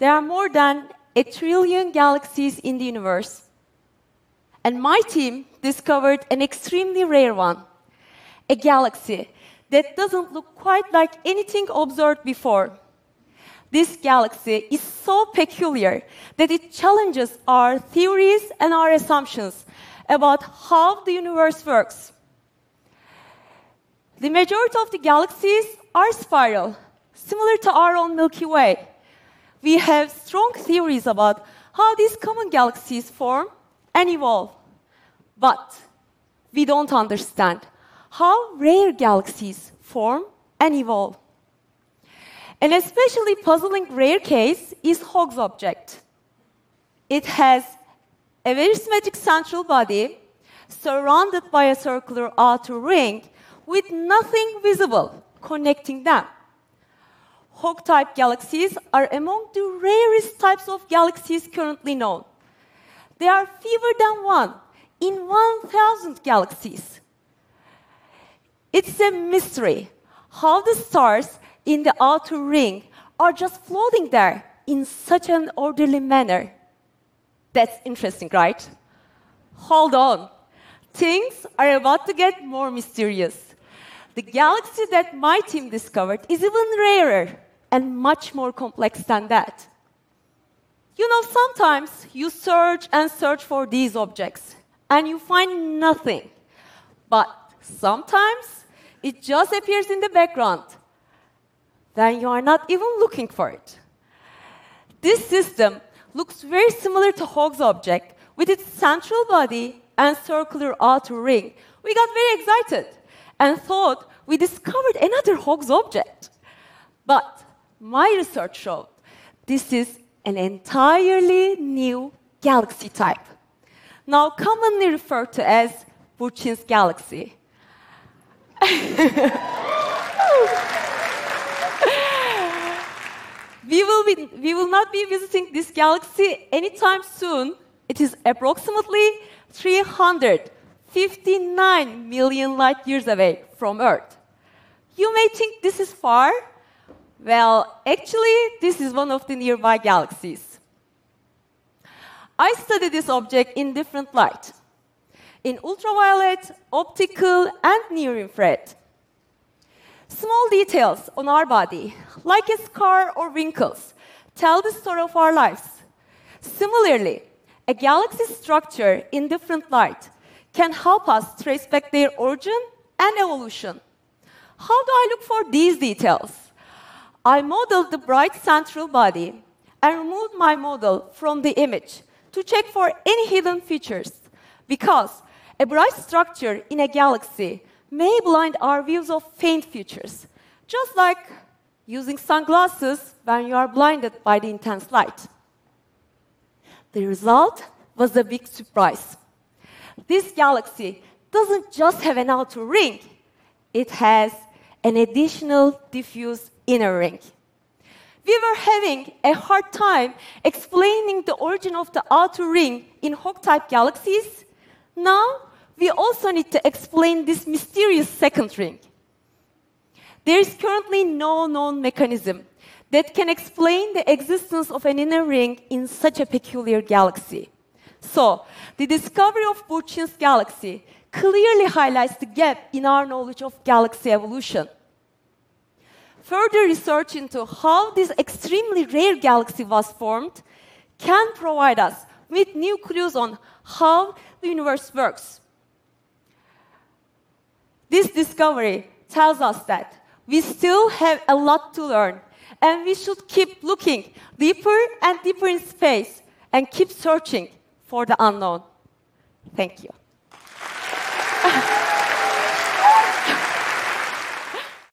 there are more than a trillion galaxies in the universe. And my team discovered an extremely rare one a galaxy that doesn't look quite like anything observed before. This galaxy is so peculiar that it challenges our theories and our assumptions about how the universe works. The majority of the galaxies are spiral, similar to our own Milky Way. We have strong theories about how these common galaxies form and evolve. But we don't understand how rare galaxies form and evolve. An especially puzzling rare case is Hoag's object. It has a very symmetric central body surrounded by a circular outer ring with nothing visible connecting them. Hoag type galaxies are among the rarest types of galaxies currently known. There are fewer than one in 1,000 galaxies. It's a mystery how the stars in the outer ring are just floating there in such an orderly manner. That's interesting, right? Hold on. Things are about to get more mysterious. The galaxy that my team discovered is even rarer and much more complex than that. You know, sometimes you search and search for these objects and you find nothing. But sometimes it just appears in the background. Then you are not even looking for it. This system looks very similar to Hoag's object with its central body and circular outer ring. We got very excited and thought we discovered another Hoag's object. But my research showed this is an entirely new galaxy type, now commonly referred to as Burçin's galaxy. we, will be, we will not be visiting this galaxy anytime soon. It is approximately 359 million light years away from Earth. You may think this is far. Well, actually, this is one of the nearby galaxies. I study this object in different light in ultraviolet, optical, and near infrared. Small details on our body, like a scar or wrinkles, tell the story of our lives. Similarly, a galaxy structure in different light can help us trace back their origin and evolution. How do I look for these details? I modeled the bright central body and removed my model from the image to check for any hidden features because a bright structure in a galaxy may blind our views of faint features, just like using sunglasses when you are blinded by the intense light. The result was a big surprise. This galaxy doesn't just have an outer ring, it has an additional diffuse inner ring. We were having a hard time explaining the origin of the outer ring in Hoag type galaxies. Now we also need to explain this mysterious second ring. There is currently no known mechanism that can explain the existence of an inner ring in such a peculiar galaxy. So, the discovery of Burçin's galaxy clearly highlights the gap in our knowledge of galaxy evolution. Further research into how this extremely rare galaxy was formed can provide us with new clues on how the universe works. This discovery tells us that we still have a lot to learn, and we should keep looking deeper and deeper in space and keep searching for the unknown. Thank you.